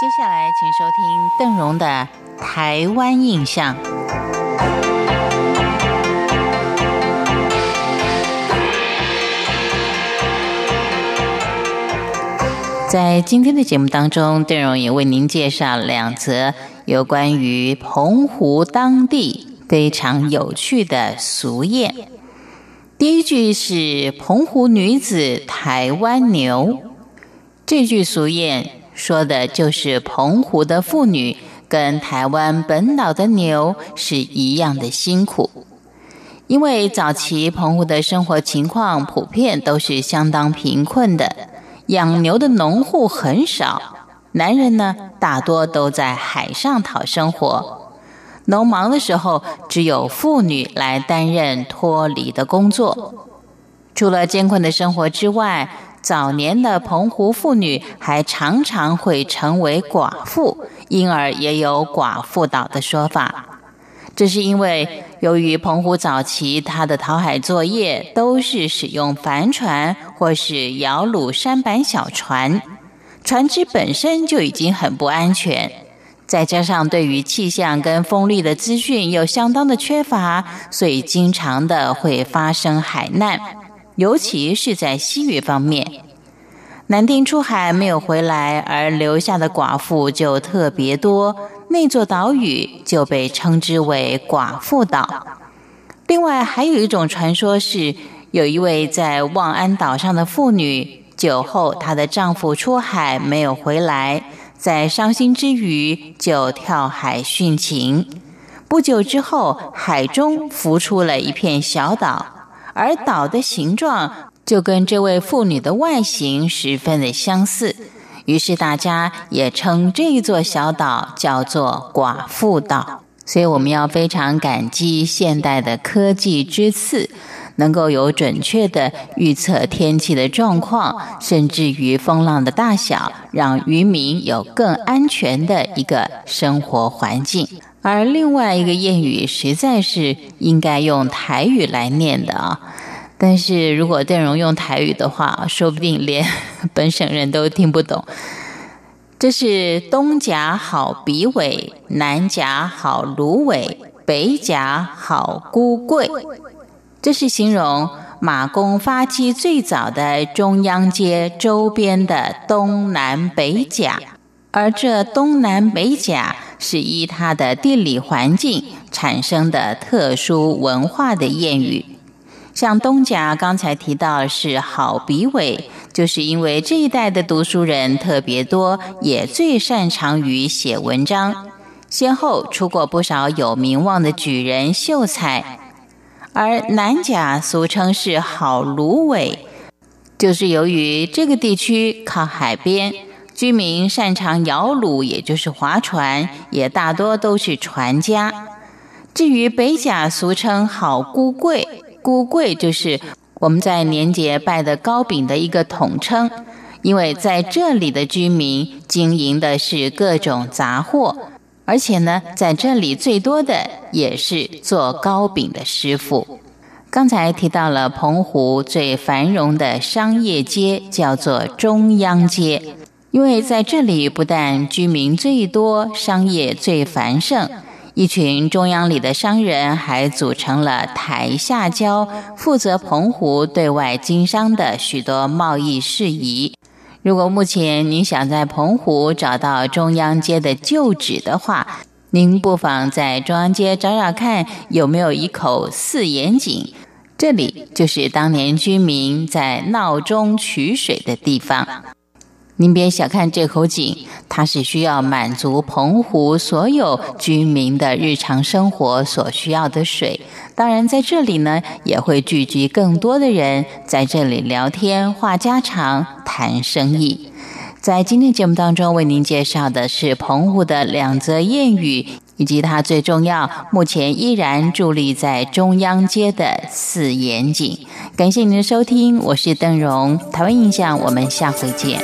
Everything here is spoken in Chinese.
接下来，请收听邓荣的《台湾印象》。在今天的节目当中，邓荣也为您介绍两则有关于澎湖当地非常有趣的俗谚。第一句是“澎湖女子台湾牛”，这句俗谚。说的就是澎湖的妇女跟台湾本岛的牛是一样的辛苦，因为早期澎湖的生活情况普遍都是相当贫困的，养牛的农户很少，男人呢大多都在海上讨生活，农忙的时候只有妇女来担任脱离的工作，除了艰困的生活之外。早年的澎湖妇女还常常会成为寡妇，因而也有“寡妇岛”的说法。这是因为，由于澎湖早期它的讨海作业都是使用帆船或是摇橹舢板小船，船只本身就已经很不安全，再加上对于气象跟风力的资讯又相当的缺乏，所以经常的会发生海难。尤其是在西域方面，男丁出海没有回来，而留下的寡妇就特别多。那座岛屿就被称之为寡妇岛。另外，还有一种传说是，有一位在望安岛上的妇女，酒后她的丈夫出海没有回来，在伤心之余就跳海殉情。不久之后，海中浮出了一片小岛。而岛的形状就跟这位妇女的外形十分的相似，于是大家也称这一座小岛叫做寡妇岛。所以我们要非常感激现代的科技之赐，能够有准确的预测天气的状况，甚至于风浪的大小，让渔民有更安全的一个生活环境。而另外一个谚语实在是应该用台语来念的啊，但是如果邓荣用台语的话，说不定连 本省人都听不懂。这是东甲好比尾，南甲好芦苇，北甲好孤桂。这是形容马公发迹最早的中央街周边的东南北甲，而这东南北甲。是依它的地理环境产生的特殊文化的谚语，像东甲刚才提到是好笔尾，就是因为这一代的读书人特别多，也最擅长于写文章，先后出过不少有名望的举人秀才。而南甲俗称是好芦苇，就是由于这个地区靠海边。居民擅长摇橹，也就是划船，也大多都是船家。至于北甲，俗称好菇贵，菇贵就是我们在年节拜的糕饼的一个统称。因为在这里的居民经营的是各种杂货，而且呢，在这里最多的也是做糕饼的师傅。刚才提到了澎湖最繁荣的商业街，叫做中央街。因为在这里不但居民最多，商业最繁盛，一群中央里的商人还组成了台下交，负责澎湖对外经商的许多贸易事宜。如果目前您想在澎湖找到中央街的旧址的话，您不妨在中央街找找看有没有一口四眼井，这里就是当年居民在闹中取水的地方。您别小看这口井，它是需要满足澎湖所有居民的日常生活所需要的水。当然，在这里呢，也会聚集更多的人在这里聊天、话家常、谈生意。在今天节目当中，为您介绍的是澎湖的两则谚语，以及它最重要、目前依然伫立在中央街的四眼井。感谢您的收听，我是邓荣，台湾印象，我们下回见。